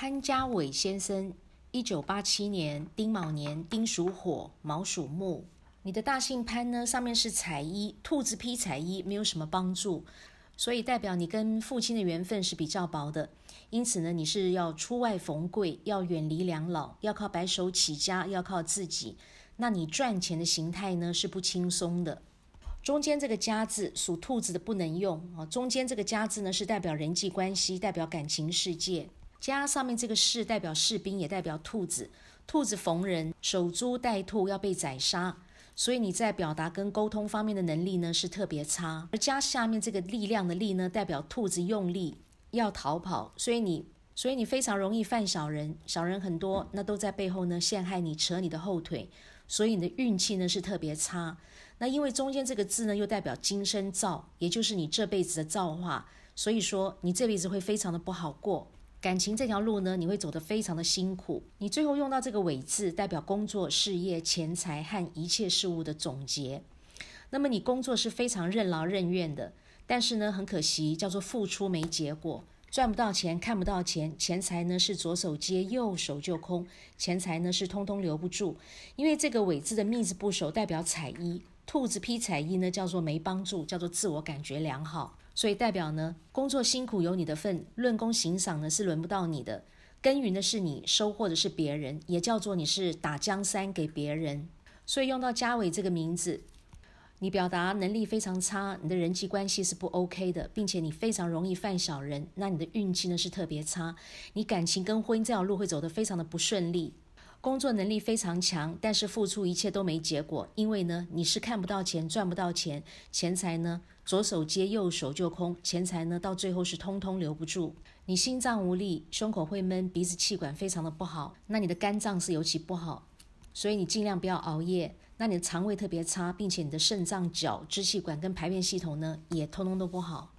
潘家伟先生，一九八七年丁卯年，丁属火，卯属木。你的大姓潘呢，上面是彩衣，兔子披彩衣，没有什么帮助，所以代表你跟父亲的缘分是比较薄的。因此呢，你是要出外逢贵，要远离两老，要靠白手起家，要靠自己。那你赚钱的形态呢，是不轻松的。中间这个“家”字属兔子的不能用啊。中间这个“家”字呢，是代表人际关系，代表感情世界。加上面这个士代表士兵，也代表兔子。兔子逢人，守株待兔，要被宰杀。所以你在表达跟沟通方面的能力呢是特别差，而加下面这个力量的力呢，代表兔子用力要逃跑，所以你所以你非常容易犯小人，小人很多，那都在背后呢陷害你，扯你的后腿，所以你的运气呢是特别差。那因为中间这个字呢又代表今生造，也就是你这辈子的造化，所以说你这辈子会非常的不好过。感情这条路呢，你会走得非常的辛苦。你最后用到这个“尾”字，代表工作、事业、钱财和一切事物的总结。那么你工作是非常任劳任怨的，但是呢，很可惜，叫做付出没结果，赚不到钱，看不到钱，钱财呢是左手接右手就空，钱财呢是通通留不住。因为这个“尾”字的“密”字部首，代表彩衣，兔子披彩衣呢，叫做没帮助，叫做自我感觉良好。所以代表呢，工作辛苦有你的份，论功行赏呢是轮不到你的，耕耘的是你，收获的是别人，也叫做你是打江山给别人。所以用到嘉伟这个名字，你表达能力非常差，你的人际关系是不 OK 的，并且你非常容易犯小人，那你的运气呢是特别差，你感情跟婚姻这条路会走得非常的不顺利。工作能力非常强，但是付出一切都没结果，因为呢，你是看不到钱，赚不到钱，钱财呢，左手接右手就空，钱财呢，到最后是通通留不住。你心脏无力，胸口会闷，鼻子气管非常的不好，那你的肝脏是尤其不好，所以你尽量不要熬夜。那你的肠胃特别差，并且你的肾脏、脚、支气管跟排便系统呢，也通通都不好。